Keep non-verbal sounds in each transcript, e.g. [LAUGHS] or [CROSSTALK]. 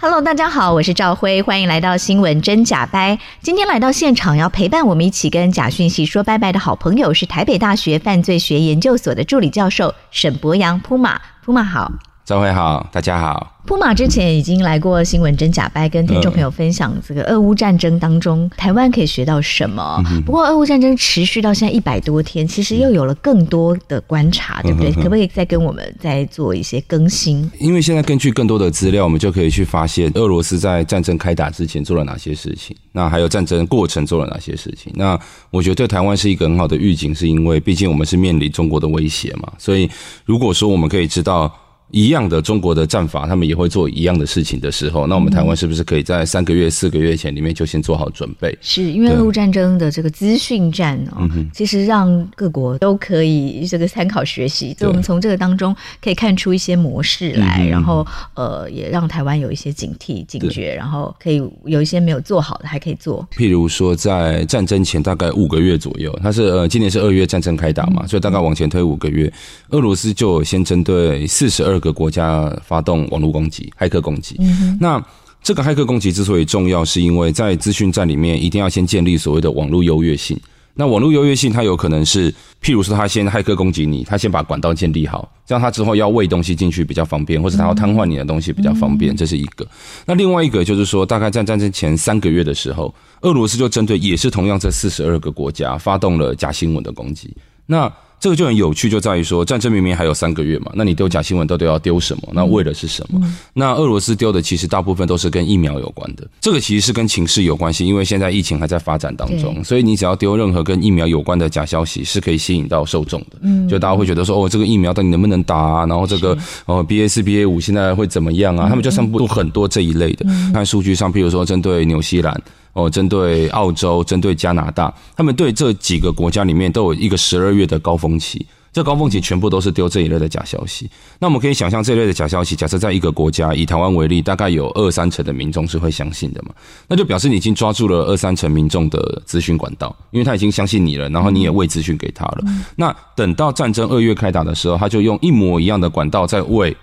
Hello，大家好，我是赵辉，欢迎来到新闻真假掰。今天来到现场要陪伴我们一起跟假讯息说拜拜的好朋友是台北大学犯罪学研究所的助理教授沈博洋扑马，扑马好，兆辉好，大家好。扑马之前已经来过新闻真假掰，跟听众朋友分享这个俄乌战争当中台湾可以学到什么。不过俄乌战争持续到现在一百多天，其实又有了更多的观察，对不对？可不可以再跟我们再做一些更新？因为现在根据更多的资料，我们就可以去发现俄罗斯在战争开打之前做了哪些事情，那还有战争过程做了哪些事情。那我觉得对台湾是一个很好的预警，是因为毕竟我们是面临中国的威胁嘛，所以如果说我们可以知道。一样的中国的战法，他们也会做一样的事情的时候，那我们台湾是不是可以在三个月、四个月前里面就先做好准备？是因为俄乌战争的这个资讯战哦，其实让各国都可以这个参考学习。所以我们从这个当中可以看出一些模式来，然后呃，也让台湾有一些警惕、警觉，然后可以有一些没有做好的还可以做。譬如说，在战争前大概五个月左右，它是呃今年是二月战争开打嘛，所以大概往前推五个月，俄罗斯就先针对四十二。各个国家发动网络攻击、骇客攻击。那这个骇客攻击之所以重要，是因为在资讯战里面一定要先建立所谓的网络优越性。那网络优越性，它有可能是，譬如说，他先骇客攻击你，他先把管道建立好，这样他之后要喂东西进去比较方便，或者他要瘫痪你的东西比较方便，这是一个。那另外一个就是说，大概在战争前三个月的时候，俄罗斯就针对也是同样这四十二个国家发动了假新闻的攻击。那这个就很有趣，就在于说，战争明明还有三个月嘛，那你丢假新闻到底要丢什么？那为的是什么？那俄罗斯丢的其实大部分都是跟疫苗有关的，这个其实是跟情势有关系，因为现在疫情还在发展当中，所以你只要丢任何跟疫苗有关的假消息，是可以吸引到受众的。嗯，就大家会觉得说，哦，这个疫苗到底能不能打啊？然后这个哦，BA 四、BA 五现在会怎么样啊？他们就散布很多这一类的。看数据上，譬如说针对纽西兰。哦，针对澳洲、针对加拿大，他们对这几个国家里面都有一个十二月的高峰期，这高峰期全部都是丢这一类的假消息。那我们可以想象，这一类的假消息，假设在一个国家，以台湾为例，大概有二三成的民众是会相信的嘛？那就表示你已经抓住了二三成民众的资讯管道，因为他已经相信你了，然后你也喂资讯给他了。那等到战争二月开打的时候，他就用一模一样的管道在喂。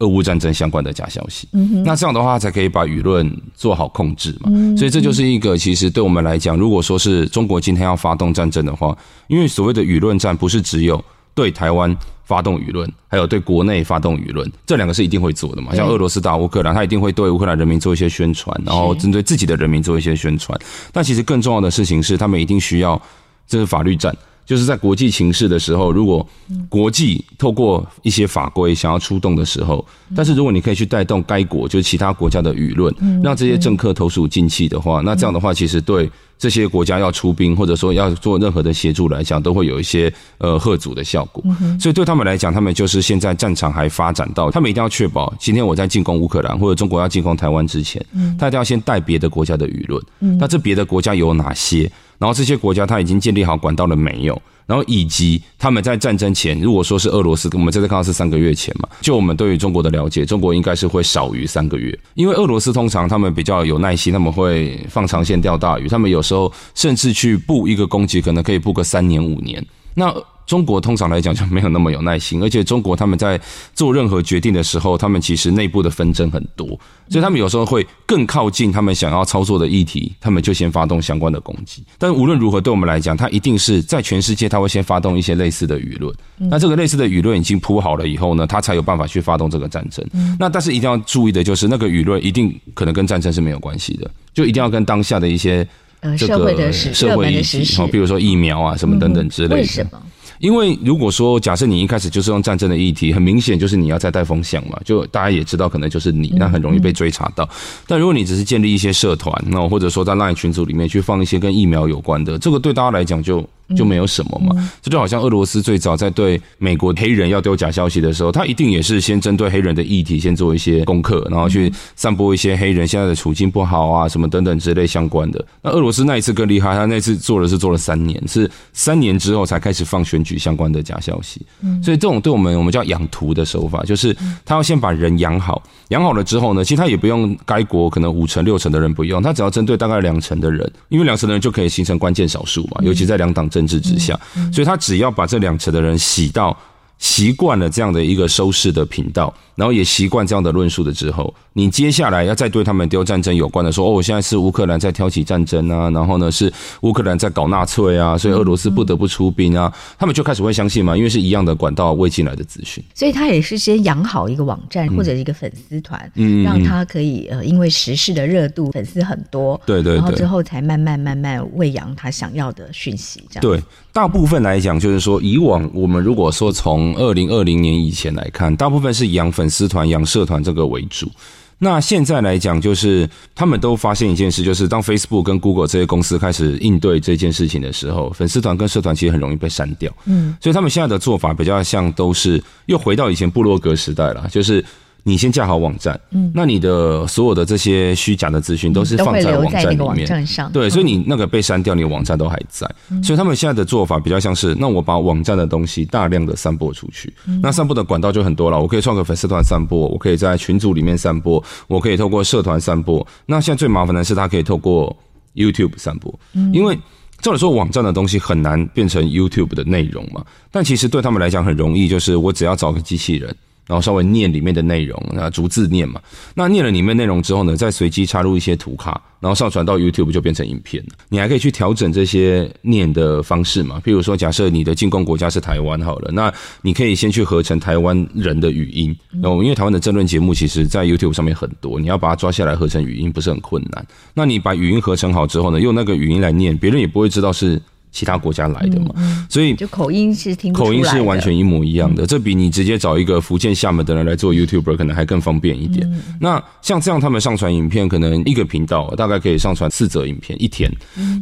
俄乌战争相关的假消息，那这样的话才可以把舆论做好控制嘛。所以这就是一个，其实对我们来讲，如果说是中国今天要发动战争的话，因为所谓的舆论战不是只有对台湾发动舆论，还有对国内发动舆论，这两个是一定会做的嘛。像俄罗斯打乌克兰，他一定会对乌克兰人民做一些宣传，然后针对自己的人民做一些宣传。但其实更重要的事情是，他们一定需要这是法律战。就是在国际情势的时候，如果国际透过一些法规想要出动的时候，但是如果你可以去带动该国就是其他国家的舆论，让这些政客投鼠忌器的话，那这样的话其实对这些国家要出兵或者说要做任何的协助来讲，都会有一些呃贺阻的效果。所以对他们来讲，他们就是现在战场还发展到，他们一定要确保今天我在进攻乌克兰或者中国要进攻台湾之前，他一定要先带别的国家的舆论。那这别的国家有哪些？然后这些国家他已经建立好管道了没有？然后以及他们在战争前，如果说是俄罗斯，我们这次看到是三个月前嘛，就我们对于中国的了解，中国应该是会少于三个月，因为俄罗斯通常他们比较有耐心，他们会放长线钓大鱼，他们有时候甚至去布一个攻击，可能可以布个三年五年。那中国通常来讲就没有那么有耐心，而且中国他们在做任何决定的时候，他们其实内部的纷争很多，所以他们有时候会更靠近他们想要操作的议题，他们就先发动相关的攻击。但无论如何，对我们来讲，他一定是在全世界他会先发动一些类似的舆论。那这个类似的舆论已经铺好了以后呢，他才有办法去发动这个战争。那但是一定要注意的就是，那个舆论一定可能跟战争是没有关系的，就一定要跟当下的一些这个社会的社会议题，好，比如说疫苗啊什么等等之类的。为什么？因为如果说假设你一开始就是用战争的议题，很明显就是你要在带风向嘛，就大家也知道可能就是你，那很容易被追查到。但如果你只是建立一些社团，那或者说在 LINE 群组里面去放一些跟疫苗有关的，这个对大家来讲就就没有什么嘛。嗯、这就好像俄罗斯最早在对美国黑人要丢假消息的时候，他一定也是先针对黑人的议题先做一些功课，然后去散播一些黑人现在的处境不好啊什么等等之类相关的。那俄罗斯那一次更厉害，他那次做的是做了三年，是三年之后才开始放选举相关的假消息。所以这种对我们我们叫养徒的手法，就是他要先把人养好，养好了之后呢，其实他也不用该国可能五成六成的人不用，他只要针对大概两成的人，因为两成的人就可以形成关键少数嘛，尤其在两党政治之下，所以他只要把这两层的人洗到。习惯了这样的一个收视的频道，然后也习惯这样的论述的之后，你接下来要再对他们丢战争有关的说，哦，我现在是乌克兰在挑起战争啊，然后呢是乌克兰在搞纳粹啊，所以俄罗斯不得不出兵啊，他们就开始会相信嘛，因为是一样的管道喂进来的资讯，所以他也是先养好一个网站或者一个粉丝团，嗯，让他可以呃，因为时事的热度，粉丝很多，对对，然后之后才慢慢慢慢喂养他想要的讯息，这样对。大部分来讲，就是说，以往我们如果说从二零二零年以前来看，大部分是养粉丝团、养社团这个为主。那现在来讲，就是他们都发现一件事，就是当 Facebook 跟 Google 这些公司开始应对这件事情的时候，粉丝团跟社团其实很容易被删掉。嗯，所以他们现在的做法比较像都是又回到以前部落格时代了，就是。你先架好网站，嗯，那你的所有的这些虚假的资讯都是放在网站里面，对，所以你那个被删掉，你的网站都还在。所以他们现在的做法比较像是，那我把网站的东西大量的散播出去，那散播的管道就很多了。我可以创个粉丝团散播，我可以在群组里面散播，我可以透过社团散播。那现在最麻烦的是，它可以透过 YouTube 散播，因为照理说网站的东西很难变成 YouTube 的内容嘛，但其实对他们来讲很容易，就是我只要找个机器人。然后稍微念里面的内容，那逐字念嘛。那念了里面内容之后呢，再随机插入一些图卡，然后上传到 YouTube 就变成影片了。你还可以去调整这些念的方式嘛。譬如说，假设你的进攻国家是台湾好了，那你可以先去合成台湾人的语音。然后因为台湾的政论节目其实在 YouTube 上面很多，你要把它抓下来合成语音不是很困难。那你把语音合成好之后呢，用那个语音来念，别人也不会知道是。其他国家来的嘛，所以就口音是听口音是完全一模一样的。这比你直接找一个福建厦门的人来做 YouTuber 可能还更方便一点。那像这样，他们上传影片，可能一个频道大概可以上传四则影片一天。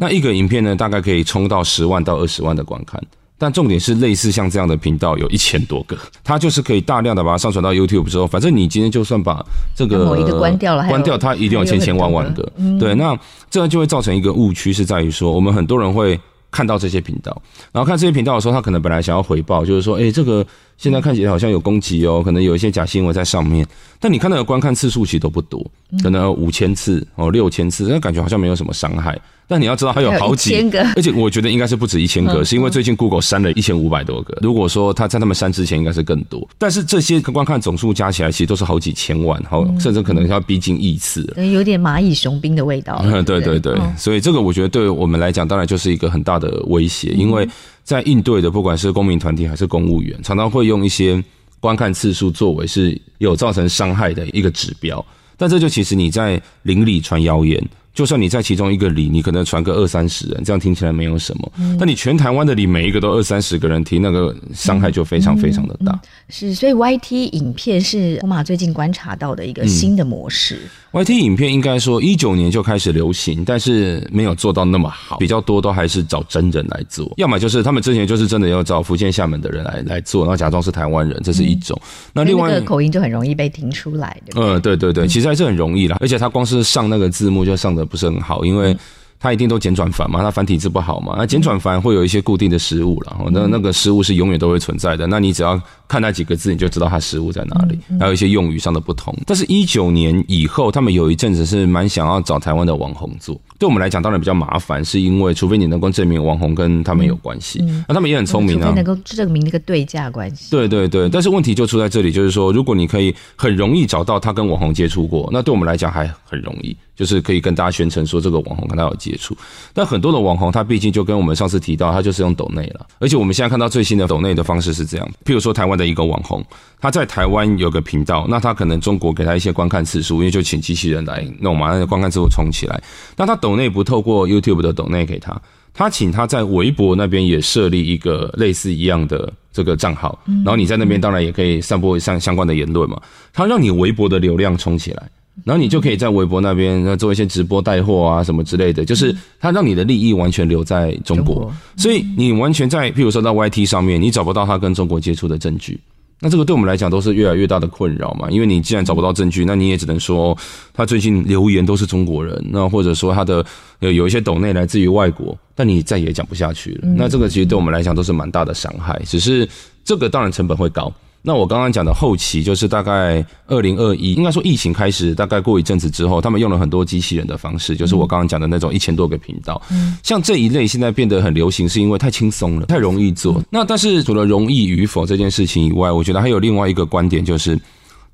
那一个影片呢，大概可以冲到十万到二十万的观看。但重点是，类似像这样的频道有一千多个，[LAUGHS] 它就是可以大量的把它上传到 YouTube 之后，反正你今天就算把这个某一个关掉了，关掉它一定有千千万万个。对，那这样就会造成一个误区，是在于说，我们很多人会。看到这些频道，然后看这些频道的时候，他可能本来想要回报，就是说，哎，这个现在看起来好像有攻击哦，可能有一些假新闻在上面。但你看到的观看次数其实都不多，可能五千次哦，六千次，那感觉好像没有什么伤害。但你要知道，它有好几千个，[LAUGHS] 而且我觉得应该是不止一千个，是因为最近 Google 删了一千五百多个。如果说他在他们删之前，应该是更多。但是这些观看总数加起来，其实都是好几千万，好，甚至可能要逼近亿次了。有点蚂蚁雄兵的味道。[LAUGHS] 嗯，对对对，所以这个我觉得对我们来讲，当然就是一个很大的威胁，因为在应对的不管是公民团体还是公务员，常常会用一些观看次数作为是有造成伤害的一个指标。但这就其实你在邻里传谣言。就算你在其中一个里，你可能传个二三十人，这样听起来没有什么。嗯、但你全台湾的里每一个都二三十个人听，那个伤害就非常非常的大。嗯嗯嗯、是，所以 YT 影片是我马最近观察到的一个新的模式。嗯 YT 影片应该说一九年就开始流行，但是没有做到那么好，比较多都还是找真人来做，要么就是他们之前就是真的要找福建厦门的人来来做，然后假装是台湾人，这是一种。嗯、那另外那个口音就很容易被听出来的。嗯，对对对，其实还是很容易啦，而且他光是上那个字幕就上不是很好，因为。它一定都简转繁嘛，它繁体字不好嘛，那简转繁会有一些固定的失误了，那那个失误是永远都会存在的。那你只要看那几个字，你就知道它失误在哪里，还有一些用语上的不同。但是，一九年以后，他们有一阵子是蛮想要找台湾的网红做，对我们来讲当然比较麻烦，是因为除非你能够证明网红跟他们有关系，那他们也很聪明啊，能够证明那个对价关系。对对对，但是问题就出在这里，就是说，如果你可以很容易找到他跟网红接触过，那对我们来讲还很容易。就是可以跟大家宣称说这个网红跟他有接触，但很多的网红他毕竟就跟我们上次提到，他就是用抖内了。而且我们现在看到最新的抖内的方式是这样，譬如说台湾的一个网红，他在台湾有个频道，那他可能中国给他一些观看次数，因为就请机器人来弄嘛，那个观看次数冲起来。那他抖内不透过 YouTube 的抖内给他，他请他在微博那边也设立一个类似一样的这个账号，然后你在那边当然也可以散播相相关的言论嘛。他让你微博的流量冲起来。然后你就可以在微博那边做一些直播带货啊什么之类的，就是它让你的利益完全留在中国，所以你完全在譬如说在 YT 上面，你找不到他跟中国接触的证据。那这个对我们来讲都是越来越大的困扰嘛，因为你既然找不到证据，那你也只能说他最近留言都是中国人，那或者说他的有有一些抖内来自于外国，但你再也讲不下去了。那这个其实对我们来讲都是蛮大的伤害，只是这个当然成本会高。那我刚刚讲的后期，就是大概二零二一，应该说疫情开始，大概过一阵子之后，他们用了很多机器人的方式，就是我刚刚讲的那种一千多个频道。嗯，像这一类现在变得很流行，是因为太轻松了，太容易做。那但是除了容易与否这件事情以外，我觉得还有另外一个观点，就是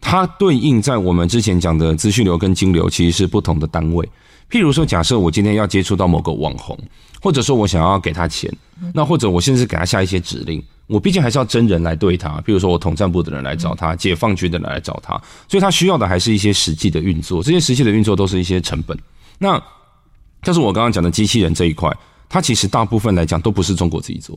它对应在我们之前讲的资讯流跟金流其实是不同的单位。譬如说，假设我今天要接触到某个网红，或者说我想要给他钱，那或者我甚至给他下一些指令。我毕竟还是要真人来对他，譬如说我统战部的人来找他，解放军的人来找他，所以他需要的还是一些实际的运作，这些实际的运作都是一些成本。那，但是我刚刚讲的机器人这一块，它其实大部分来讲都不是中国自己做，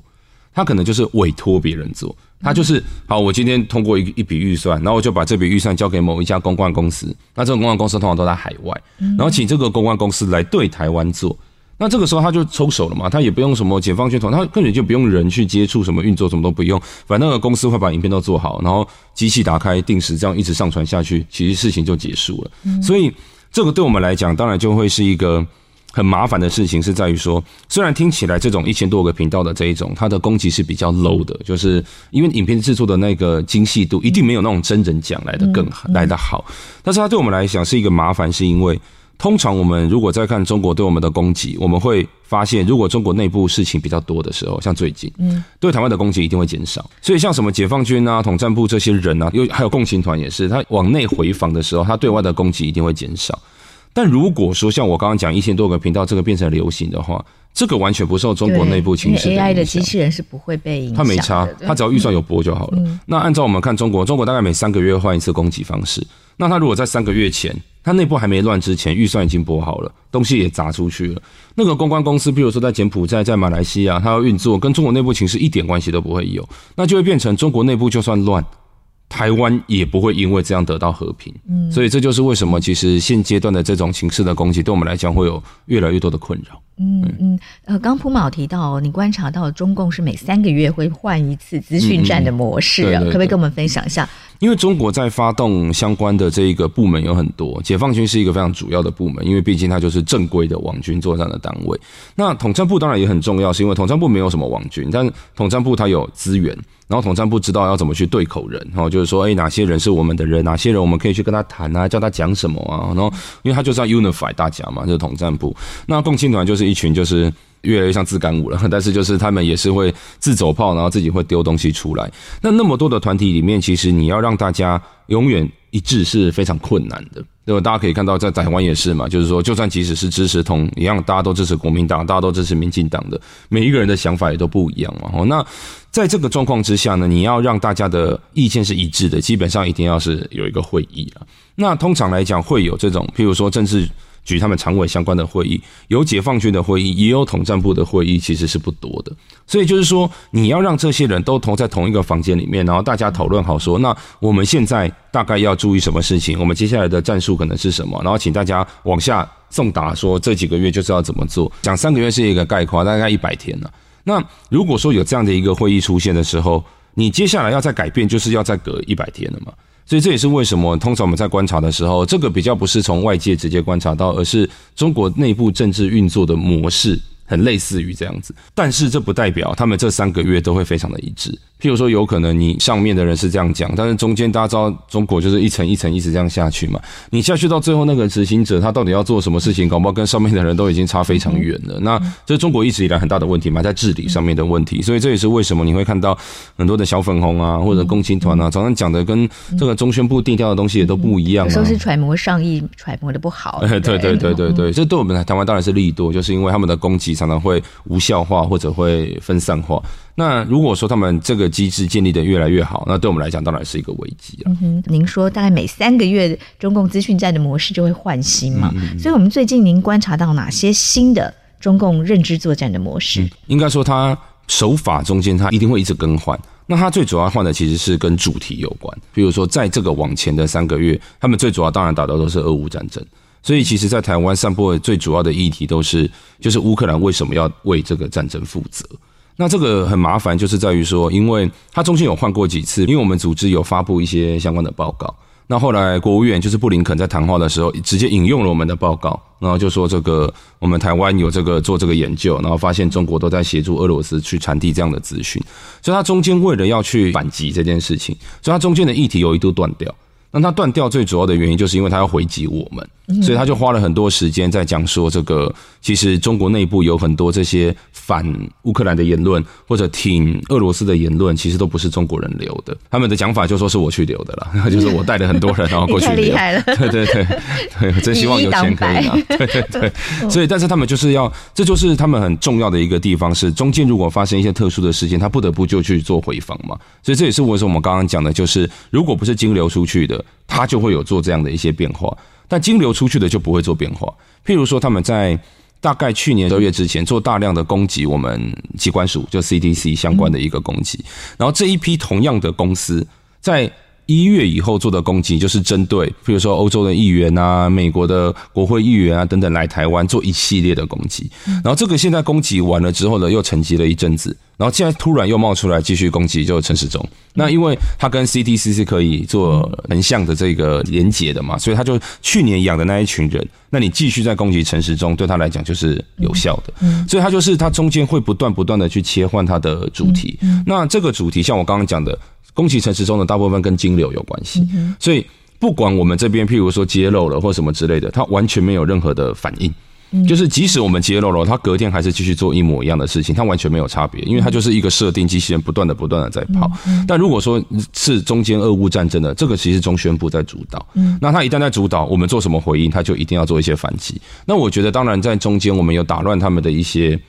它可能就是委托别人做，他就是好，我今天通过一一笔预算，然后我就把这笔预算交给某一家公关公司，那这种公关公司通常都在海外，然后请这个公关公司来对台湾做。那这个时候他就抽手了嘛，他也不用什么解放军团，他根本就不用人去接触什么运作，什么都不用，反正那个公司会把影片都做好，然后机器打开，定时这样一直上传下去，其实事情就结束了。所以这个对我们来讲，当然就会是一个很麻烦的事情，是在于说，虽然听起来这种一千多个频道的这一种，它的攻击是比较 low 的，就是因为影片制作的那个精细度一定没有那种真人讲来的更好，来得好，但是它对我们来讲是一个麻烦，是因为。通常我们如果在看中国对我们的攻击，我们会发现，如果中国内部事情比较多的时候，像最近，嗯，对台湾的攻击一定会减少。所以像什么解放军啊、统战部这些人啊，又还有共青团也是，他往内回防的时候，他对外的攻击一定会减少。但如果说像我刚刚讲一千多个频道这个变成流行的话，这个完全不受中国内部情势的影响。AI 的机器人是不会被影响，他没差，它只要预算有拨就好了。那按照我们看中国，中国大概每三个月换一次供给方式。那它如果在三个月前，它内部还没乱之前，预算已经拨好了，东西也砸出去了。那个公关公司，比如说在柬埔寨、在马来西亚，它要运作，跟中国内部情势一点关系都不会有，那就会变成中国内部就算乱，台湾也不会因为这样得到和平。嗯，所以这就是为什么其实现阶段的这种情势的攻击，对我们来讲会有越来越多的困扰。嗯嗯，呃，刚朴马提到，你观察到中共是每三个月会换一次资讯战的模式啊，可不可以跟我们分享一下？因为中国在发动相关的这一个部门有很多，解放军是一个非常主要的部门，因为毕竟它就是正规的网军作战的单位。那统战部当然也很重要，是因为统战部没有什么网军，但统战部它有资源，然后统战部知道要怎么去对口人，然后就是说，哎，哪些人是我们的人，哪些人我们可以去跟他谈啊，叫他讲什么啊，然后因为他就是要 unify 大家嘛，就是统战部。那共青团就是一群就是。越来越像自干五了，[LAUGHS] 但是就是他们也是会自走炮，然后自己会丢东西出来。那那么多的团体里面，其实你要让大家永远一致是非常困难的。对吧？大家可以看到，在台湾也是嘛，就是说，就算即使是支持同一样，大家都支持国民党，大家都支持民进党的，每一个人的想法也都不一样嘛。哦，那在这个状况之下呢，你要让大家的意见是一致的，基本上一定要是有一个会议啊。那通常来讲，会有这种，譬如说政治。举他们常委相关的会议，有解放军的会议，也有统战部的会议，其实是不多的。所以就是说，你要让这些人都同在同一个房间里面，然后大家讨论好说，那我们现在大概要注意什么事情？我们接下来的战术可能是什么？然后请大家往下送达，说这几个月就知道怎么做。讲三个月是一个概括，大概一百天了。那如果说有这样的一个会议出现的时候，你接下来要再改变，就是要再隔一百天了嘛。所以这也是为什么，通常我们在观察的时候，这个比较不是从外界直接观察到，而是中国内部政治运作的模式。很类似于这样子，但是这不代表他们这三个月都会非常的一致。譬如说，有可能你上面的人是这样讲，但是中间大家知道中国就是一层一层一直这样下去嘛。你下去到最后那个执行者，他到底要做什么事情，搞不好跟上面的人都已经差非常远了。那这是中国一直以来很大的问题嘛，在治理上面的问题。所以这也是为什么你会看到很多的小粉红啊，或者共青团啊，常常讲的跟这个中宣部定调的东西也都不一样。有时候是揣摩上意，揣摩的不好。对对对对对对，这对我们台湾当然是利多，就是因为他们的攻击。常常会无效化或者会分散化。那如果说他们这个机制建立的越来越好，那对我们来讲当然是一个危机了。嗯哼，您说大概每三个月中共资讯战的模式就会换新嘛？嗯嗯，所以我们最近您观察到哪些新的中共认知作战的模式？嗯、应该说它手法中间它一定会一直更换。那它最主要换的其实是跟主题有关，比如说在这个往前的三个月，他们最主要当然打的都是俄乌战争。所以，其实，在台湾散播的最主要的议题都是，就是乌克兰为什么要为这个战争负责？那这个很麻烦，就是在于说，因为它中间有换过几次，因为我们组织有发布一些相关的报告。那后来国务院就是布林肯在谈话的时候，直接引用了我们的报告，然后就说这个我们台湾有这个做这个研究，然后发现中国都在协助俄罗斯去传递这样的资讯。所以，它中间为了要去反击这件事情，所以它中间的议题有一度断掉。那他断掉最主要的原因，就是因为他要回击我们，所以他就花了很多时间在讲说，这个其实中国内部有很多这些反乌克兰的言论，或者挺俄罗斯的言论，其实都不是中国人留的。他们的讲法就说是我去留的了，[LAUGHS] 就是我带了很多人然后过 [LAUGHS] 去留。厉害了，对对对对，真 [LAUGHS] 希望有钱可以拿。对对对，所以但是他们就是要，这就是他们很重要的一个地方，是中间如果发生一些特殊的事件，他不得不就去做回访嘛。所以这也是为什么我们刚刚讲的，就是如果不是金流出去的。他就会有做这样的一些变化，但金流出去的就不会做变化。譬如说，他们在大概去年十二月之前做大量的攻击我们机关署，就 CDC 相关的一个攻击，然后这一批同样的公司在一月以后做的攻击，就是针对比如说欧洲的议员啊、美国的国会议员啊等等来台湾做一系列的攻击，然后这个现在攻击完了之后呢，又沉寂了一阵子。然后现在突然又冒出来继续攻击，就陈时中。那因为他跟 CTC 是可以做横向的这个连结的嘛，所以他就去年养的那一群人，那你继续在攻击陈时中，对他来讲就是有效的。所以他就是他中间会不断不断的去切换他的主题。那这个主题像我刚刚讲的，攻击陈时中的大部分跟金流有关系。所以不管我们这边譬如说揭露了或什么之类的，它完全没有任何的反应。就是即使我们揭露了，他隔天还是继续做一模一样的事情，他完全没有差别，因为他就是一个设定机器人，不断的不断的在跑。但如果说是中间俄乌战争的，这个其实中宣部在主导，那他一旦在主导，我们做什么回应，他就一定要做一些反击。那我觉得，当然在中间我们有打乱他们的一些。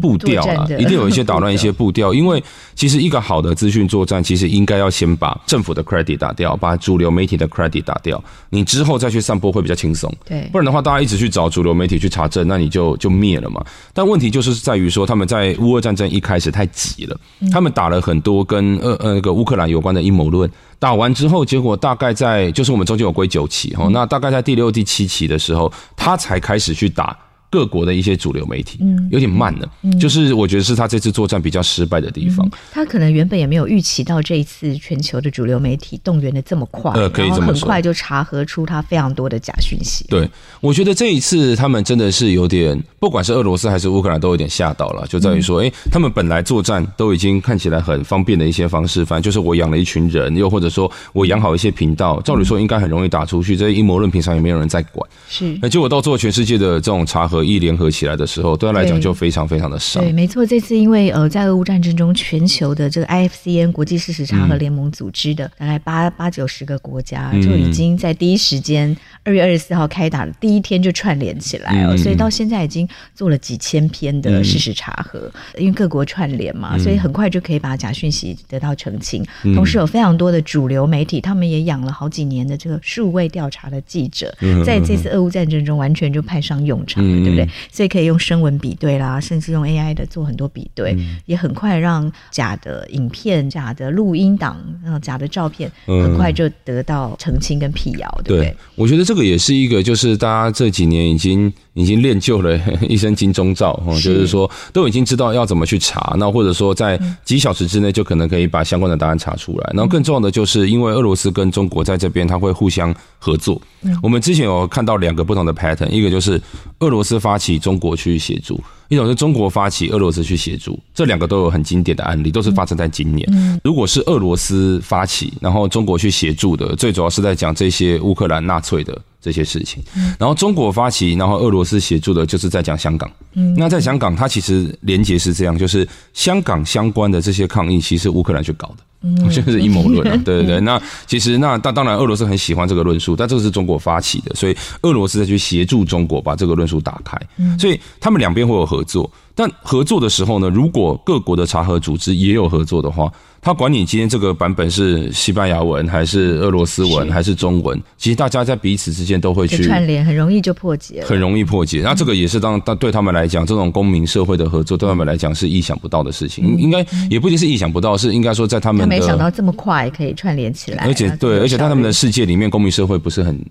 步调啊，一定有一些打乱一些步调，[LAUGHS] 因为其实一个好的资讯作战，其实应该要先把政府的 credit 打掉，把主流媒体的 credit 打掉，你之后再去散播会比较轻松。对，不然的话，大家一直去找主流媒体去查证，那你就就灭了嘛。但问题就是在于说，他们在乌俄战争一开始太急了，他们打了很多跟呃呃那个乌克兰有关的阴谋论，打完之后，结果大概在就是我们中间有归九期哈，那大概在第六、第七期的时候，他才开始去打。各国的一些主流媒体，嗯，有点慢了，嗯，就是我觉得是他这次作战比较失败的地方。他可能原本也没有预期到这一次全球的主流媒体动员的这么快，呃，可以这么说，很快就查核出他非常多的假讯息。对，我觉得这一次他们真的是有点，不管是俄罗斯还是乌克兰，都有点吓到了，就在于说，哎，他们本来作战都已经看起来很方便的一些方式，反正就是我养了一群人，又或者说我养好一些频道，照理说应该很容易打出去，这些阴谋论平常也没有人在管，是，那结果到最后全世界的这种查核。一联合起来的时候，对他来讲就非常非常的少。对，没错，这次因为呃，在俄乌战争中，全球的这个 IFCN 国际事实查核联盟组织的大概八八九十个国家，就已经在第一时间二月二十四号开打的第一天就串联起来了，所以到现在已经做了几千篇的事实查核，因为各国串联嘛，所以很快就可以把假讯息得到澄清。同时有非常多的主流媒体，他们也养了好几年的这个数位调查的记者，在这次俄乌战争中完全就派上用场了。对不对？所以可以用声纹比对啦，甚至用 AI 的做很多比对，嗯、也很快让假的影片、假的录音档、然后假的照片，很快就得到澄清跟辟谣，对不？对，我觉得这个也是一个，就是大家这几年已经已经练就了 [LAUGHS] 一身金钟罩，哈，就是说都已经知道要怎么去查，那或者说在几小时之内就可能可以把相关的答案查出来。然后更重要的就是，因为俄罗斯跟中国在这边，它会互相合作。我们之前有看到两个不同的 pattern，一个就是。俄罗斯发起，中国去协助；一种是中国发起，俄罗斯去协助。这两个都有很经典的案例，都是发生在今年。如果是俄罗斯发起，然后中国去协助的，最主要是在讲这些乌克兰纳粹的这些事情。然后中国发起，然后俄罗斯协助的，就是在讲香港。那在香港，它其实连结是这样，就是香港相关的这些抗议，其实乌克兰去搞的。好像是阴谋论啊，[LAUGHS] 对对对。那其实那当当然，俄罗斯很喜欢这个论述，但这个是中国发起的，所以俄罗斯再去协助中国把这个论述打开，所以他们两边会有合作。但合作的时候呢，如果各国的查核组织也有合作的话，他管你今天这个版本是西班牙文还是俄罗斯文还是中文，其实大家在彼此之间都会去串联，很容易就破解，很容易破解。那这个也是当当对他们来讲，这种公民社会的合作对他们来讲是意想不到的事情。应该也不一定是意想不到，是应该说在他们的，没想到这么快可以串联起来，而且对，而且在他们的世界里面，公民社会不是很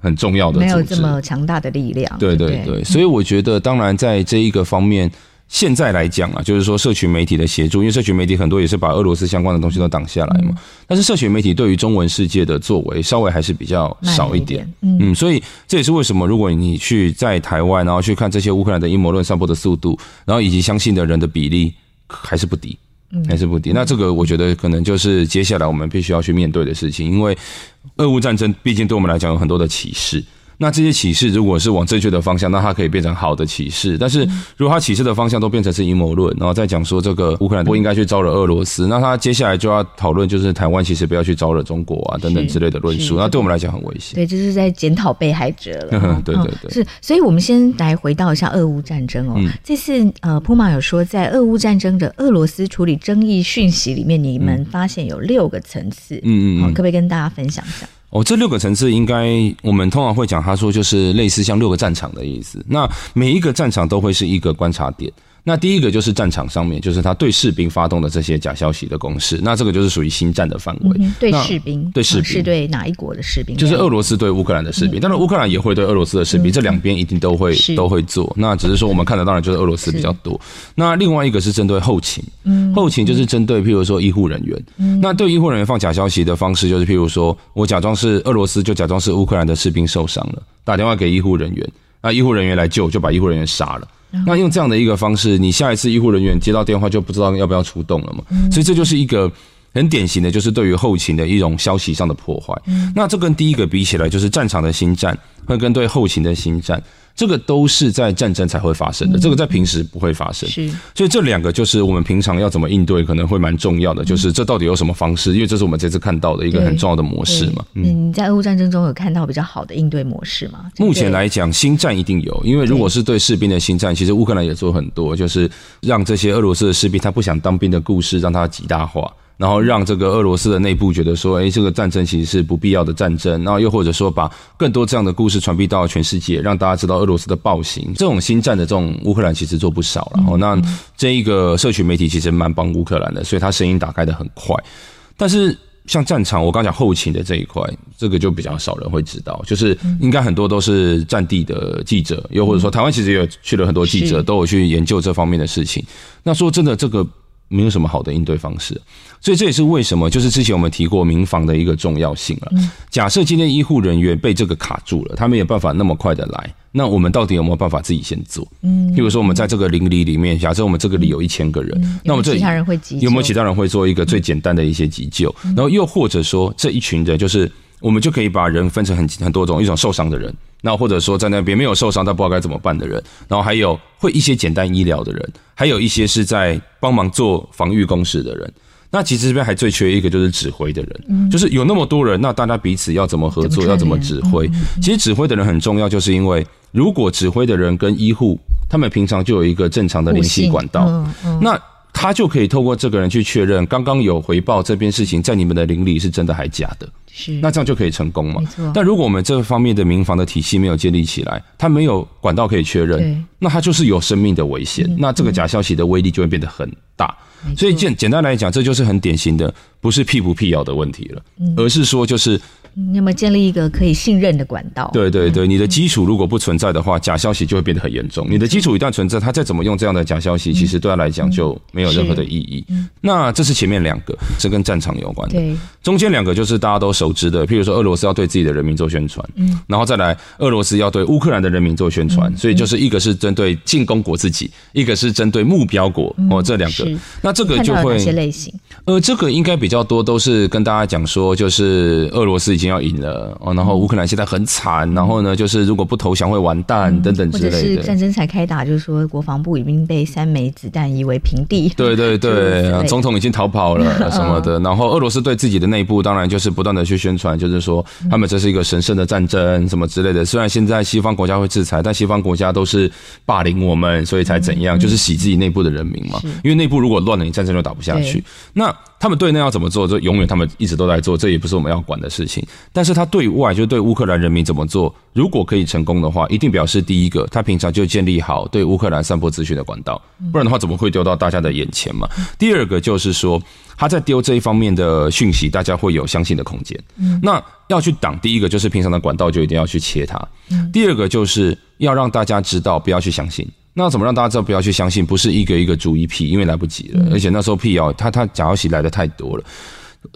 很重要的，没有这么强大的力量。对对对，所以我觉得，当然在这一个方面。现在来讲啊，就是说社群媒体的协助，因为社群媒体很多也是把俄罗斯相关的东西都挡下来嘛。但是社群媒体对于中文世界的作为，稍微还是比较少一点。嗯，所以这也是为什么，如果你去在台湾，然后去看这些乌克兰的阴谋论散播的速度，然后以及相信的人的比例，还是不低，还是不低。那这个我觉得可能就是接下来我们必须要去面对的事情，因为俄乌战争毕竟对我们来讲有很多的启示。那这些启示如果是往正确的方向，那它可以变成好的启示。但是如果它启示的方向都变成是阴谋论，然后再讲说这个乌克兰不应该去招惹俄罗斯，那他接下来就要讨论就是台湾其实不要去招惹中国啊等等之类的论述。那对我们来讲很危险。对，这是在检讨被害者了。对 [LAUGHS] 对对，是。所以我们先来回到一下俄乌战争哦。这次呃，普马有说在俄乌战争的俄罗斯处理争议讯息里面，你们发现有六个层次。嗯嗯，可不可以跟大家分享一下？哦，这六个层次应该我们通常会讲，他说就是类似像六个战场的意思。那每一个战场都会是一个观察点。那第一个就是战场上面，就是他对士兵发动的这些假消息的攻势。那这个就是属于新战的范围。嗯、对士兵，对士兵是对哪一国的士兵？就是俄罗斯对乌克兰的士兵。当然，乌克兰也会对俄罗斯的士兵，嗯、这两边一定都会都会做。那只是说我们看得到的就是俄罗斯比较多。那另外一个是针对后勤，嗯，后勤就是针对譬如说医护人员。嗯，那对医护人员放假消息的方式，就是譬如说我假装是俄罗斯，就假装是乌克兰的士兵受伤了，打电话给医护人员，那医护人员来救，就把医护人员杀了。那用这样的一个方式，你下一次医护人员接到电话就不知道要不要出动了嘛？所以这就是一个很典型的，就是对于后勤的一种消息上的破坏。那这跟第一个比起来，就是战场的心战会跟对后勤的心战。这个都是在战争才会发生的，这个在平时不会发生。是，所以这两个就是我们平常要怎么应对，可能会蛮重要的。就是这到底有什么方式？因为这是我们这次看到的一个很重要的模式嘛。嗯，你在俄乌战争中有看到比较好的应对模式吗？目前来讲，新战一定有，因为如果是对士兵的新战，其实乌克兰也做很多，就是让这些俄罗斯的士兵他不想当兵的故事让他极大化。然后让这个俄罗斯的内部觉得说，哎，这个战争其实是不必要的战争。然后又或者说，把更多这样的故事传递到全世界，让大家知道俄罗斯的暴行。这种新战的这种乌克兰其实做不少。然后那这一个社群媒体其实蛮帮乌克兰的，所以他声音打开的很快。但是像战场，我刚讲后勤的这一块，这个就比较少人会知道。就是应该很多都是战地的记者，又或者说台湾其实也有去了很多记者，都有去研究这方面的事情。那说真的，这个。没有什么好的应对方式，所以这也是为什么，就是之前我们提过民防的一个重要性了。假设今天医护人员被这个卡住了，他没有办法那么快的来，那我们到底有没有办法自己先做？嗯，比如说我们在这个邻里里面，假设我们这个里有一千个人，那我们这里其他人会急，有没有其他人会做一个最简单的一些急救？然后又或者说这一群人就是。我们就可以把人分成很很多种，一种受伤的人，那或者说在那边没有受伤但不知道该怎么办的人，然后还有会一些简单医疗的人，还有一些是在帮忙做防御工事的人。那其实这边还最缺一个就是指挥的人，就是有那么多人，那大家彼此要怎么合作，要怎么指挥？其实指挥的人很重要，就是因为如果指挥的人跟医护他们平常就有一个正常的联系管道，那。他就可以透过这个人去确认，刚刚有回报这边事情在你们的邻里是真的还假的，是那这样就可以成功嘛？但如果我们这方面的民防的体系没有建立起来，它没有管道可以确认，那它就是有生命的危险，那这个假消息的威力就会变得很大。所以简简单来讲，这就是很典型的，不是辟不辟谣的问题了，而是说就是。那么建立一个可以信任的管道。对对对，你的基础如果不存在的话，假消息就会变得很严重。你的基础一旦存在，他再怎么用这样的假消息，其实对他来讲就没有任何的意义。那这是前面两个，是跟战场有关的。对，中间两个就是大家都熟知的，譬如说俄罗斯要对自己的人民做宣传，嗯，然后再来俄罗斯要对乌克兰的人民做宣传，所以就是一个是针对进攻国自己，一个是针对目标国哦，这两个。那这个就会哪些类型？呃，这个应该比较多都是跟大家讲说，就是俄罗斯已经要赢了哦，然后乌克兰现在很惨，然后呢，就是如果不投降会完蛋等等之类的。或者是战争才开打，就是说国防部已经被三枚子弹夷为平地。对 [LAUGHS] 对对，总统已经逃跑了 [LAUGHS] 什么的。然后俄罗斯对自己的内部当然就是不断的去宣传，就是说他们这是一个神圣的战争什么之类的。虽然现在西方国家会制裁，但西方国家都是霸凌我们，所以才怎样，就是洗自己内部的人民嘛。因为内部如果乱了，你战争就打不下去。那他他们对内要怎么做，就永远他们一直都在做，这也不是我们要管的事情。但是他对外，就对乌克兰人民怎么做，如果可以成功的话，一定表示第一个，他平常就建立好对乌克兰散播资讯的管道，不然的话怎么会丢到大家的眼前嘛？第二个就是说，他在丢这一方面的讯息，大家会有相信的空间。那要去挡，第一个就是平常的管道就一定要去切它，第二个就是要让大家知道不要去相信。那怎么让大家知道不要去相信？不是一个一个逐一辟，因为来不及了。而且那时候辟谣，他他假消息来的太多了。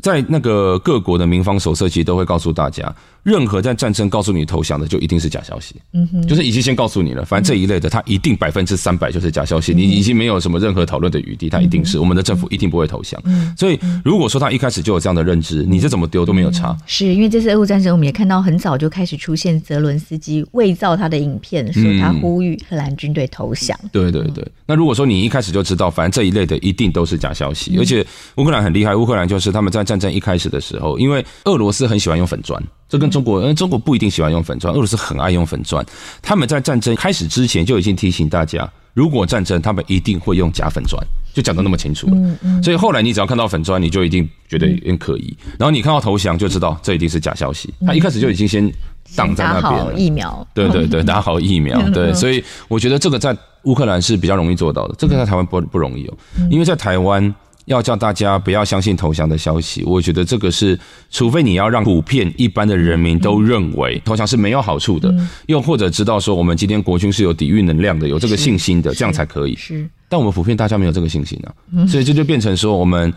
在那个各国的民防手册，其实都会告诉大家，任何在战争告诉你投降的，就一定是假消息。嗯哼，就是已经先告诉你了，反正这一类的，它一定百分之三百就是假消息，你已经没有什么任何讨论的余地，它一定是我们的政府一定不会投降。所以如果说他一开始就有这样的认知，你这怎么丢都没有差。是因为这次俄乌战争，我们也看到很早就开始出现泽伦斯基伪造他的影片，说他呼吁荷兰军队投降。对对对，那如果说你一开始就知道，反正这一类的一定都是假消息，而且乌克兰很厉害，乌克兰就是他们在战争一开始的。时候，因为俄罗斯很喜欢用粉砖，这跟中国，因为中国不一定喜欢用粉砖，俄罗斯很爱用粉砖。他们在战争开始之前就已经提醒大家，如果战争，他们一定会用假粉砖，就讲的那么清楚了。所以后来你只要看到粉砖，你就一定觉得有点可疑。然后你看到投降，就知道这一定是假消息。他一开始就已经先挡在那边了。疫苗，对对对，[LAUGHS] 打好疫苗。对，所以我觉得这个在乌克兰是比较容易做到的，这个在台湾不不容易哦，因为在台湾。要叫大家不要相信投降的消息，我觉得这个是，除非你要让普遍一般的人民都认为投降是没有好处的，又或者知道说我们今天国军是有抵御能量的，有这个信心的，这样才可以。是。但我们普遍大家没有这个信心啊，所以这就变成说我们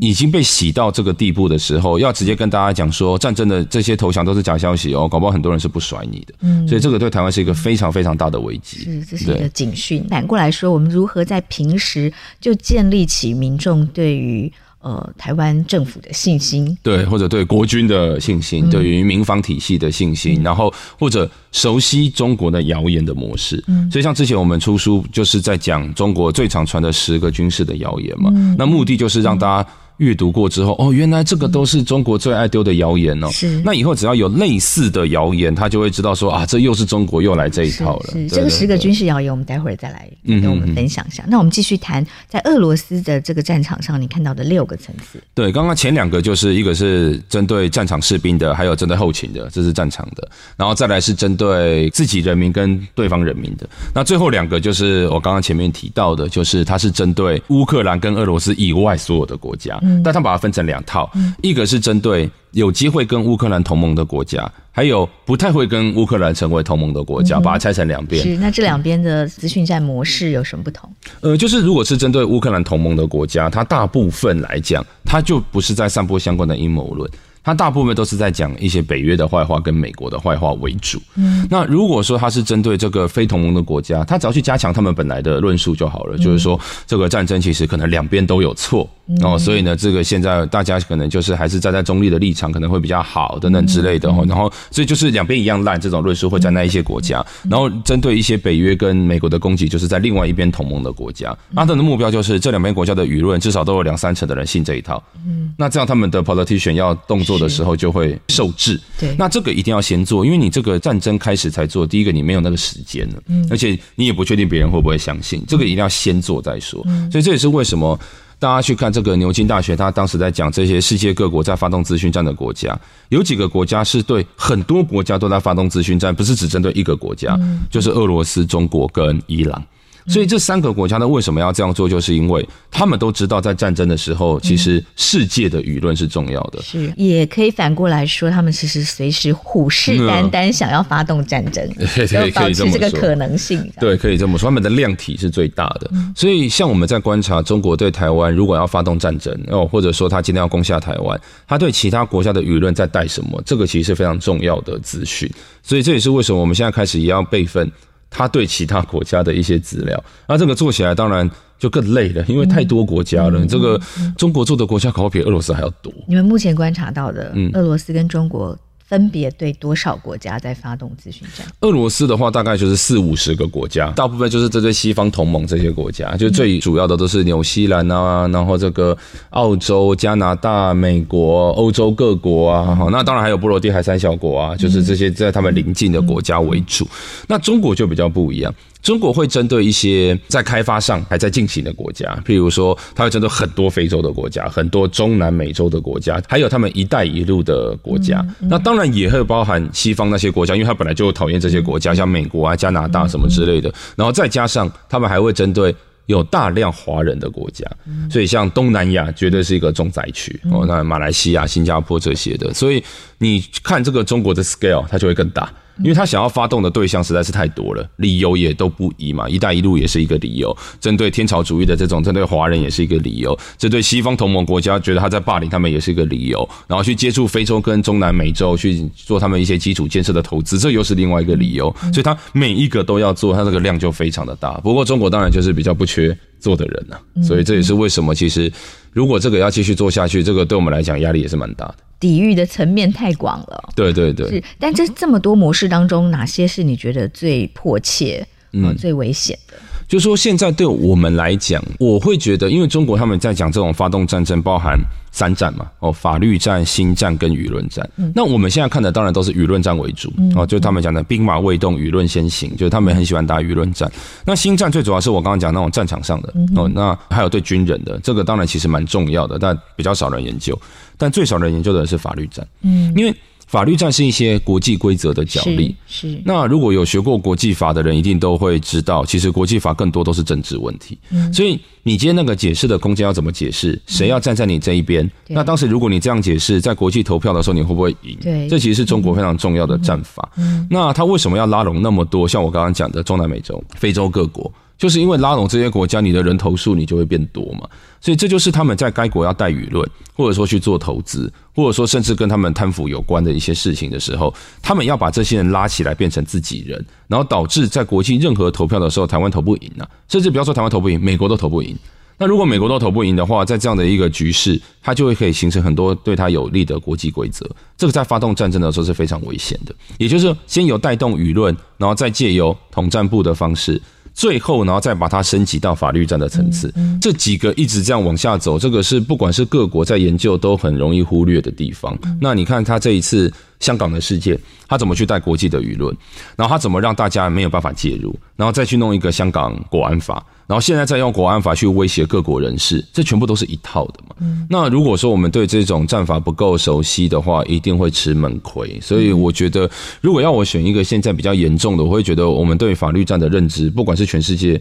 已经被洗到这个地步的时候，要直接跟大家讲说战争的这些投降都是假消息哦，搞不好很多人是不甩你的。所以这个对台湾是一个非常非常大的危机。是，这是一个警讯。反过来说，我们如何在平时就建立起民众对于。呃，台湾政府的信心，对，或者对国军的信心，嗯、对于民防体系的信心，嗯、然后或者熟悉中国的谣言的模式。嗯，所以像之前我们出书就是在讲中国最常传的十个军事的谣言嘛，嗯、那目的就是让大家。阅读过之后，哦，原来这个都是中国最爱丢的谣言哦。是，那以后只要有类似的谣言，他就会知道说啊，这又是中国又来这一套了。是，是这个十个军事谣言，我们待会儿再来跟我们分享一下。嗯、哼哼那我们继续谈在俄罗斯的这个战场上，你看到的六个层次。对，刚刚前两个就是一个是针对战场士兵的，还有针对后勤的，这是战场的，然后再来是针对自己人民跟对方人民的。那最后两个就是我刚刚前面提到的，就是它是针对乌克兰跟俄罗斯以外所有的国家。但他把它分成两套，一个是针对有机会跟乌克兰同盟的国家，还有不太会跟乌克兰成为同盟的国家，把它拆成两边。是，那这两边的资讯战模式有什么不同？呃，就是如果是针对乌克兰同盟的国家，它大部分来讲，它就不是在散播相关的阴谋论。他大部分都是在讲一些北约的坏话跟美国的坏话为主。嗯，那如果说他是针对这个非同盟的国家，他只要去加强他们本来的论述就好了。就是说，这个战争其实可能两边都有错，然后所以呢，这个现在大家可能就是还是站在中立的立场，可能会比较好等等之类的。然后，所以就是两边一样烂，这种论述会在那一些国家。然后针对一些北约跟美国的攻击，就是在另外一边同盟的国家。阿德的目标就是这两边国家的舆论至少都有两三成的人信这一套。嗯，那这样他们的 politician 要动作。的时候就会受制，对，那这个一定要先做，因为你这个战争开始才做，第一个你没有那个时间了，嗯，而且你也不确定别人会不会相信，这个一定要先做再说，所以这也是为什么大家去看这个牛津大学，他当时在讲这些世界各国在发动资讯战的国家，有几个国家是对很多国家都在发动资讯战，不是只针对一个国家，就是俄罗斯、中国跟伊朗。所以这三个国家呢，为什么要这样做？就是因为他们都知道，在战争的时候，其实世界的舆论是重要的。是，也可以反过来说，他们其实随时虎视眈眈，想要发动战争，要保持这个可能性。对，可以这么说，他们的量体是最大的。所以，像我们在观察中国对台湾，如果要发动战争哦，或者说他今天要攻下台湾，他对其他国家的舆论在带什么？这个其实是非常重要的资讯。所以，这也是为什么我们现在开始也要备份。他对其他国家的一些资料，那这个做起来当然就更累了，因为太多国家了。嗯、这个中国做的国家可能比俄罗斯还要多。你们目前观察到的，俄罗斯跟中国。分别对多少国家在发动资讯战？俄罗斯的话，大概就是四五十个国家，大部分就是针对西方同盟这些国家，就最主要的都是纽西兰啊，然后这个澳洲、加拿大、美国、欧洲各国啊，好，那当然还有波罗的海三小国啊，就是这些在他们邻近的国家为主。那中国就比较不一样，中国会针对一些在开发上还在进行的国家，譬如说，它会针对很多非洲的国家，很多中南美洲的国家，还有他们“一带一路”的国家。嗯嗯、那当然也会包含西方那些国家，因为他本来就讨厌这些国家，像美国啊、加拿大什么之类的。然后再加上他们还会针对有大量华人的国家，所以像东南亚绝对是一个重灾区哦。那马来西亚、新加坡这些的，所以你看这个中国的 scale，它就会更大。因为他想要发动的对象实在是太多了，理由也都不一嘛。“一带一路”也是一个理由，针对天朝主义的这种，针对华人也是一个理由，针对西方同盟国家觉得他在霸凌他们也是一个理由，然后去接触非洲跟中南美洲去做他们一些基础建设的投资，这又是另外一个理由。所以他每一个都要做，他这个量就非常的大。不过中国当然就是比较不缺做的人呐，所以这也是为什么其实如果这个要继续做下去，这个对我们来讲压力也是蛮大的。抵御的层面太广了，对对对。是，但这这么多模式当中，哪些是你觉得最迫切、嗯，最危险的？就是说现在对我们来讲，我会觉得，因为中国他们在讲这种发动战争，包含三战嘛，哦，法律战、心战跟舆论战。嗯、那我们现在看的当然都是舆论战为主，哦，就是他们讲的兵马未动，舆论先行，就是他们很喜欢打舆论战。那心战最主要是我刚刚讲那种战场上的哦，那还有对军人的这个当然其实蛮重要的，但比较少人研究。但最少人研究的是法律战，嗯，因为法律战是一些国际规则的角力，是。是那如果有学过国际法的人，一定都会知道，其实国际法更多都是政治问题。嗯，所以你今天那个解释的空间要怎么解释？谁要站在你这一边？嗯、那当时如果你这样解释，在国际投票的时候，你会不会赢？对，这其实是中国非常重要的战法。嗯，那他为什么要拉拢那么多？像我刚刚讲的中南美洲、非洲各国。就是因为拉拢这些国家，你的人头数你就会变多嘛，所以这就是他们在该国要带舆论，或者说去做投资，或者说甚至跟他们贪腐有关的一些事情的时候，他们要把这些人拉起来变成自己人，然后导致在国际任何投票的时候，台湾投不赢啊，甚至不要说台湾投不赢，美国都投不赢。那如果美国都投不赢的话，在这样的一个局势，它就会可以形成很多对它有利的国际规则，这个在发动战争的时候是非常危险的。也就是先有带动舆论，然后再借由统战部的方式。最后，然后再把它升级到法律战的层次，这几个一直这样往下走，这个是不管是各国在研究都很容易忽略的地方。那你看他这一次香港的事件，他怎么去带国际的舆论，然后他怎么让大家没有办法介入，然后再去弄一个香港国安法。然后现在再用国安法去威胁各国人士，这全部都是一套的嘛。那如果说我们对这种战法不够熟悉的话，一定会吃闷亏。所以我觉得，如果要我选一个现在比较严重的，我会觉得我们对法律战的认知，不管是全世界。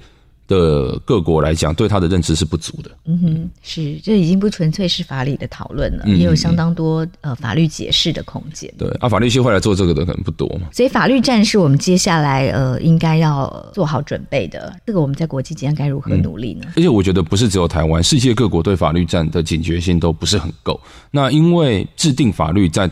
的各国来讲，对他的认知是不足的。嗯哼，是，这已经不纯粹是法理的讨论了，嗯、也有相当多呃法律解释的空间。对啊，法律系会来做这个的可能不多嘛。所以法律战是我们接下来呃应该要做好准备的。这个我们在国际间该如何努力呢？嗯、而且我觉得不是只有台湾，世界各国对法律战的警觉性都不是很够。那因为制定法律在。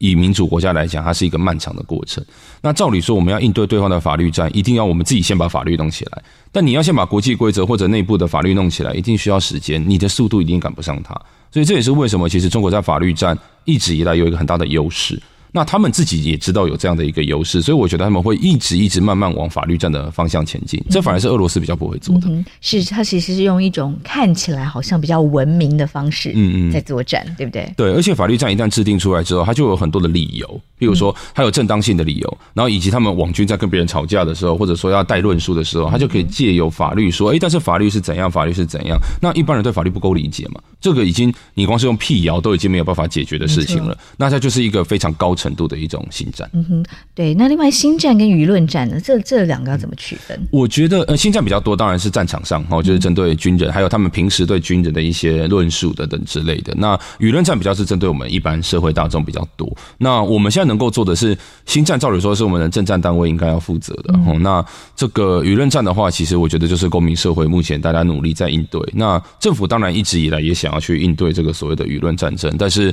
以民主国家来讲，它是一个漫长的过程。那照理说，我们要应对对方的法律战，一定要我们自己先把法律弄起来。但你要先把国际规则或者内部的法律弄起来，一定需要时间，你的速度一定赶不上它。所以这也是为什么，其实中国在法律战一直以来有一个很大的优势。那他们自己也知道有这样的一个优势，所以我觉得他们会一直一直慢慢往法律战的方向前进。这反而是俄罗斯比较不会做的。嗯、是他其实是用一种看起来好像比较文明的方式，嗯嗯，在作战，对不对？对，而且法律战一旦制定出来之后，它就有很多的理由，比如说它有正当性的理由，然后以及他们网军在跟别人吵架的时候，或者说要带论述的时候，他就可以借由法律说，哎，但是法律是怎样，法律是怎样。那一般人对法律不够理解嘛？这个已经你光是用辟谣都已经没有办法解决的事情了。那它就是一个非常高程度的一种。新战，嗯哼，对。那另外，新战跟舆论战呢？这这两个要怎么区分？我觉得，呃，新战比较多，当然是战场上哦，就是针对军人，还有他们平时对军人的一些论述等等之类的。那舆论战比较是针对我们一般社会大众比较多。那我们现在能够做的是，新战照理说是我们的政战单位应该要负责的。哦、嗯，那这个舆论战的话，其实我觉得就是公民社会目前大家努力在应对。那政府当然一直以来也想要去应对这个所谓的舆论战争，但是。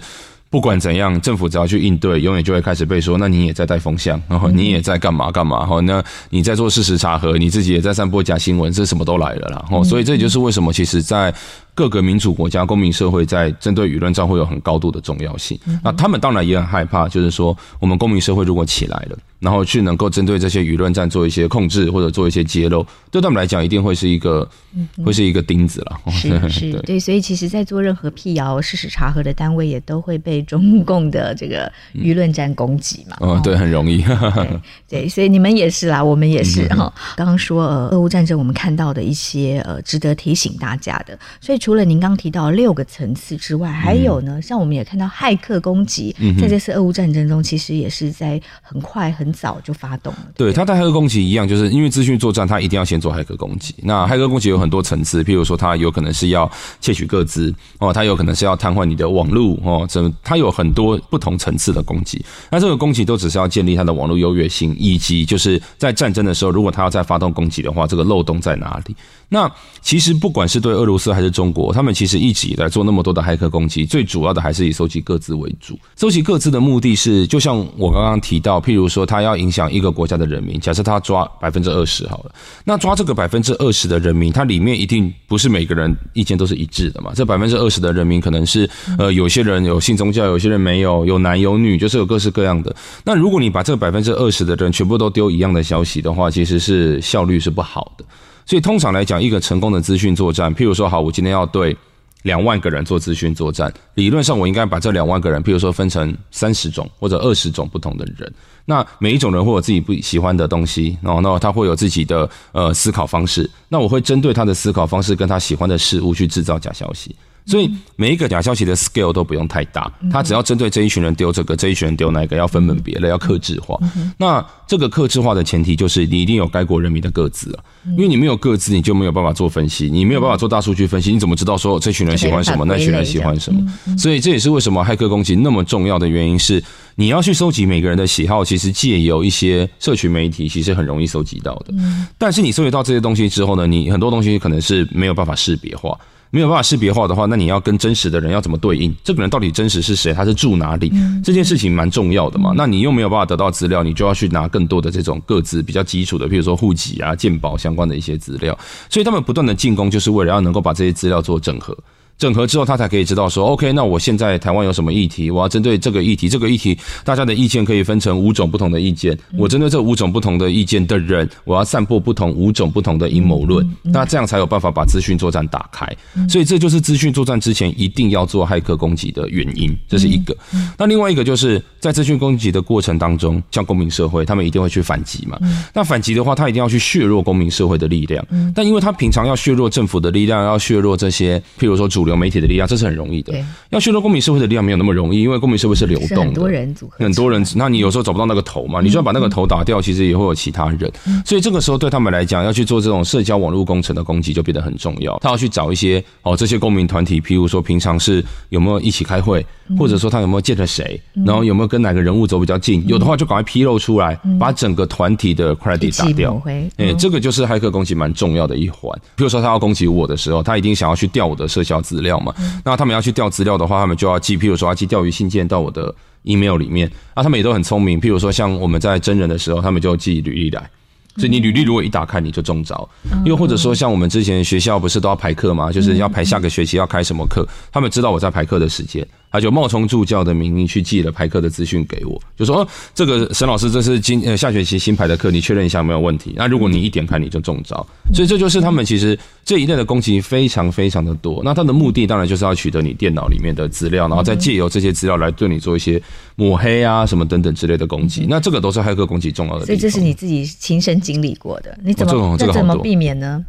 不管怎样，政府只要去应对，永远就会开始被说，那你也在带风向，然后你也在干嘛干嘛，哈那你在做事实查核，你自己也在散播假新闻，这什么都来了啦。然后，所以这就是为什么，其实，在各个民主国家、公民社会在针对舆论战会有很高度的重要性。那他们当然也很害怕，就是说我们公民社会如果起来了。然后去能够针对这些舆论战做一些控制，或者做一些揭露，对他们来讲一定会是一个，嗯、会是一个钉子了。是 [LAUGHS] 是，对，对，所以其实，在做任何辟谣、事实查核的单位，也都会被中共的这个舆论战攻击嘛。嗯，哦、对，很容易对。对，[LAUGHS] 所以你们也是啦，我们也是哈。刚刚说呃，俄乌战争，我们看到的一些呃，值得提醒大家的。所以除了您刚提到六个层次之外，还有呢，像我们也看到骇客攻击，在这次俄乌战争中，其实也是在很快很。早就发动了，对，他在骇客攻击一样，就是因为资讯作战，他一定要先做骇客攻击。那骇客攻击有很多层次，譬如说，他有可能是要窃取个资哦，他有可能是要瘫痪你的网络哦，这他有很多不同层次的攻击。那这个攻击都只是要建立他的网络优越性，以及就是在战争的时候，如果他要再发动攻击的话，这个漏洞在哪里？那其实不管是对俄罗斯还是中国，他们其实一直以来做那么多的骇客攻击，最主要的还是以收集各自为主。收集各自的目的是，就像我刚刚提到，譬如说他要影响一个国家的人民，假设他抓百分之二十好了，那抓这个百分之二十的人民，它里面一定不是每个人意见都是一致的嘛。这百分之二十的人民可能是呃，有些人有信宗教，有些人没有，有男有女，就是有各式各样的。那如果你把这个百分之二十的人全部都丢一样的消息的话，其实是效率是不好的。所以通常来讲，一个成功的资讯作战，譬如说，好，我今天要对两万个人做资讯作战，理论上我应该把这两万个人，譬如说分成三十种或者二十种不同的人，那每一种人会有自己不喜欢的东西，然后那他会有自己的呃思考方式，那我会针对他的思考方式跟他喜欢的事物去制造假消息。所以每一个假消息的 scale 都不用太大，它只要针对这一群人丢这个，这一群人丢那个，要分门别类，要克制化。那这个克制化的前提就是你一定有该国人民的个资啊，因为你没有个资，你就没有办法做分析，你没有办法做大数据分析，你怎么知道说这群人喜欢什么，那群人喜欢什么？所以这也是为什么骇客攻击那么重要的原因是，你要去收集每个人的喜好，其实借由一些社群媒体，其实很容易收集到的。但是你收集到这些东西之后呢，你很多东西可能是没有办法识别化。没有办法识别化的话，那你要跟真实的人要怎么对应？这个人到底真实是谁？他是住哪里？这件事情蛮重要的嘛。那你又没有办法得到资料，你就要去拿更多的这种各自比较基础的，比如说户籍啊、健保相关的一些资料。所以他们不断的进攻，就是为了要能够把这些资料做整合。整合之后，他才可以知道说，OK，那我现在台湾有什么议题，我要针对这个议题，这个议题大家的意见可以分成五种不同的意见，我针对这五种不同的意见的人，我要散布不同五种不同的阴谋论，那这样才有办法把资讯作战打开。所以这就是资讯作战之前一定要做骇客攻击的原因，这是一个。那另外一个就是在资讯攻击的过程当中，像公民社会，他们一定会去反击嘛。那反击的话，他一定要去削弱公民社会的力量。但因为他平常要削弱政府的力量，要削弱这些，譬如说主。流媒体的力量，这是很容易的。要削弱公民社会的力量没有那么容易，因为公民社会是流动的，很多人组合，很多人。那你有时候找不到那个头嘛？你就要把那个头打掉，其实也会有其他人。所以这个时候对他们来讲，要去做这种社交网络工程的攻击就变得很重要。他要去找一些哦，这些公民团体，譬如说平常是有没有一起开会，或者说他有没有见了谁，然后有没有跟哪个人物走比较近，有的话就赶快披露出来，把整个团体的 credit 打掉。哎，这个就是骇客攻击蛮重要的一环。比如说他要攻击我的时候，他一定想要去调我的社交资料嘛。那他们要去调资料的话，他们就要寄，譬如说要寄钓鱼信件到我的 email 里面。那他们也都很聪明，譬如说像我们在真人的时候，他们就寄履历来。所以你履历如果一打开，你就中招。又或者说像我们之前学校不是都要排课吗？就是要排下个学期要开什么课，他们知道我在排课的时间。他就冒充助教的名义去寄了排课的资讯给我，就说：“哦，这个沈老师，这是今呃下学期新排的课，你确认一下没有问题。那如果你一点开，你就中招。所以这就是他们其实这一类的攻击非常非常的多。那他的目的当然就是要取得你电脑里面的资料，然后再借由这些资料来对你做一些抹黑啊什么等等之类的攻击。那这个都是骇客攻击重要的。所以这是你自己亲身经历过的，你怎么、哦、这个、这怎么避免呢？”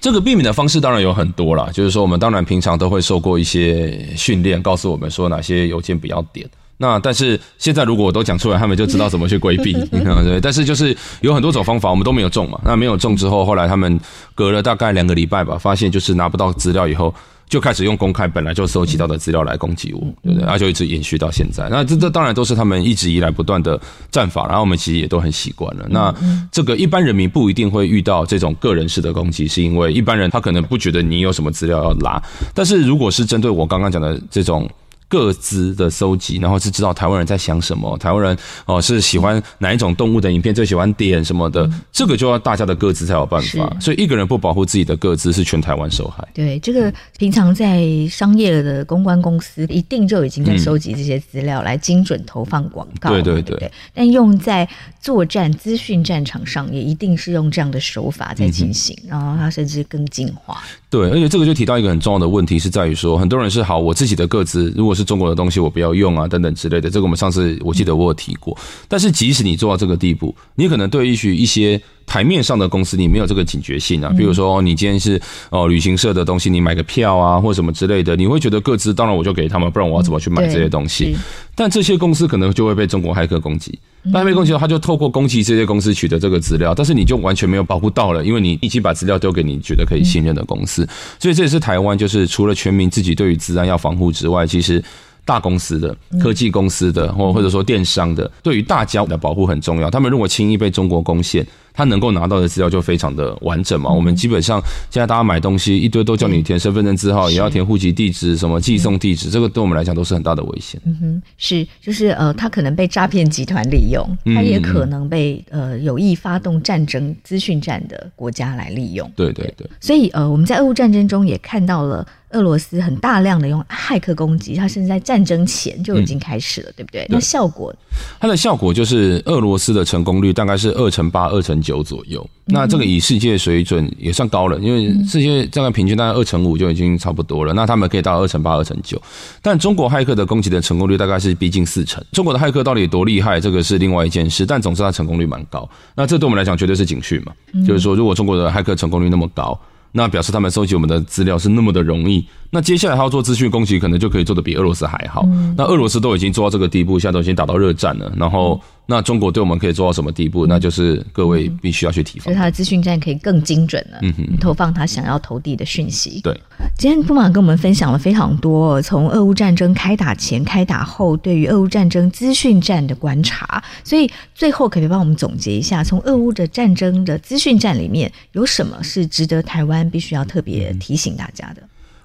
这个避免的方式当然有很多啦，就是说我们当然平常都会受过一些训练，告诉我们说哪些邮件不要点。那但是现在如果我都讲出来，他们就知道怎么去规避，[LAUGHS] 对。但是就是有很多种方法，我们都没有中嘛。那没有中之后，后来他们隔了大概两个礼拜吧，发现就是拿不到资料以后。就开始用公开本来就收集到的资料来攻击我，对不对？然后就一直延续到现在。那这这当然都是他们一直以来不断的战法，然后我们其实也都很习惯了。那这个一般人民不一定会遇到这种个人式的攻击，是因为一般人他可能不觉得你有什么资料要拉。但是如果是针对我刚刚讲的这种。个资的收集，然后是知道台湾人在想什么，台湾人哦是喜欢哪一种动物的影片，最喜欢点什么的，嗯、这个就要大家的各自才有办法。所以一个人不保护自己的各自，是全台湾受害。对，这个平常在商业的公关公司一定就已经在收集这些资料来精准投放广告。对对对。但用在作战资讯战场上，也一定是用这样的手法在进行，嗯、然后它甚至更进化。对，而且这个就提到一个很重要的问题，是在于说，很多人是好我自己的个资，如果是中国的东西，我不要用啊，等等之类的。这个我们上次我记得我有提过。但是即使你做到这个地步，你可能对于一些台面上的公司，你没有这个警觉性啊。比如说，你今天是哦旅行社的东西，你买个票啊，或什么之类的，你会觉得各自，当然我就给他们，不然我要怎么去买这些东西？但这些公司可能就会被中国骇客攻击。那被攻击的话，他就透过攻击这些公司取得这个资料，但是你就完全没有保护到了，因为你已经把资料丢给你觉得可以信任的公司。所以这也是台湾，就是除了全民自己对于治安要防护之外，其实大公司的、科技公司的，或或者说电商的，对于大家的保护很重要。他们如果轻易被中国攻陷，他能够拿到的资料就非常的完整嘛。我们基本上现在大家买东西一堆都叫你填身份证字号，也要填户籍地址、什么寄送地址，这个对我们来讲都是很大的危险。嗯哼，是，就是呃，他可能被诈骗集团利用，他也可能被呃有意发动战争、资讯战的国家来利用。对对对。所以呃，我们在俄乌战争中也看到了。俄罗斯很大量的用骇客攻击，它甚至在战争前就已经开始了，嗯、对不对？那效果，它的效果就是俄罗斯的成功率大概是二乘八、二乘九左右。嗯、那这个以世界水准也算高了，因为世界大概平均大概二乘五就已经差不多了。那他们可以到二乘八、二乘九，但中国骇客的攻击的成功率大概是逼近四成。中国的骇客到底有多厉害，这个是另外一件事。但总之，它成功率蛮高。那这对我们来讲绝对是警讯嘛？嗯、就是说，如果中国的骇客成功率那么高。那表示他们收集我们的资料是那么的容易，那接下来他要做资讯攻击，可能就可以做的比俄罗斯还好。嗯、那俄罗斯都已经做到这个地步，现在都已经打到热战了，然后。那中国对我们可以做到什么地步？那就是各位必须要去提防，所以他的资讯站可以更精准了，嗯哼，投放他想要投递的讯息。对，今天布马跟我们分享了非常多，从俄乌战争开打前、开打后，对于俄乌战争资讯战的观察。所以最后可不可以帮我们总结一下，从俄乌的战争的资讯战里面，有什么是值得台湾必须要特别提醒大家的？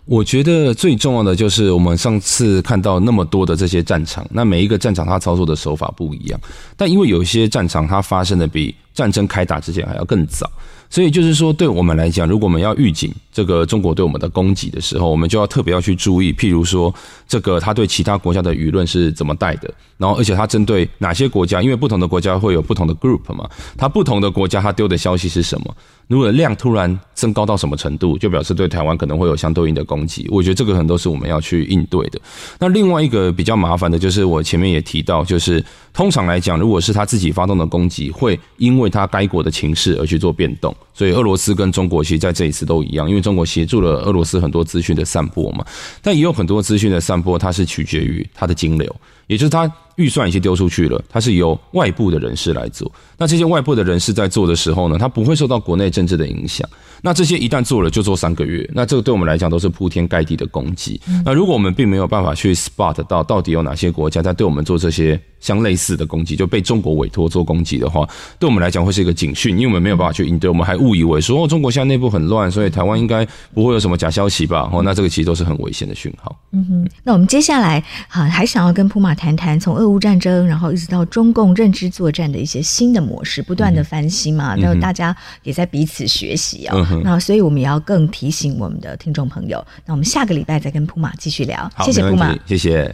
我觉得最重要的就是我们上次看到那么多的这些战场，那每一个战场它操作的手法不一样，但因为有一些战场它发生的比战争开打之前还要更早。所以就是说，对我们来讲，如果我们要预警这个中国对我们的攻击的时候，我们就要特别要去注意，譬如说，这个他对其他国家的舆论是怎么带的，然后而且他针对哪些国家，因为不同的国家会有不同的 group 嘛，他不同的国家他丢的消息是什么？如果量突然增高到什么程度，就表示对台湾可能会有相对应的攻击。我觉得这个可能都是我们要去应对的。那另外一个比较麻烦的就是我前面也提到，就是通常来讲，如果是他自己发动的攻击，会因为他该国的情势而去做变动。所以俄罗斯跟中国其实在这一次都一样，因为中国协助了俄罗斯很多资讯的散播嘛，但也有很多资讯的散播，它是取决于它的金流，也就是它预算已经丢出去了，它是由外部的人士来做。那这些外部的人士在做的时候呢，他不会受到国内政治的影响。那这些一旦做了，就做三个月，那这个对我们来讲都是铺天盖地的攻击。那如果我们并没有办法去 spot 到到底有哪些国家在对我们做这些相类似的攻击，就被中国委托做攻击的话，对我们来讲会是一个警讯，因为我们没有办法去应对，我们还误以为说哦，中国现在内部很乱，所以台湾应该不会有什么假消息吧？哦，那这个其实都是很危险的讯号。嗯哼，那我们接下来啊，还想要跟普马谈谈从俄乌战争，然后一直到中共认知作战的一些新的模式，不断的翻新嘛，那、嗯、大家也在彼此学习啊、哦。嗯、那所以我们也要更提醒我们的听众朋友。那我们下个礼拜再跟普马继续聊。谢谢普马，谢谢，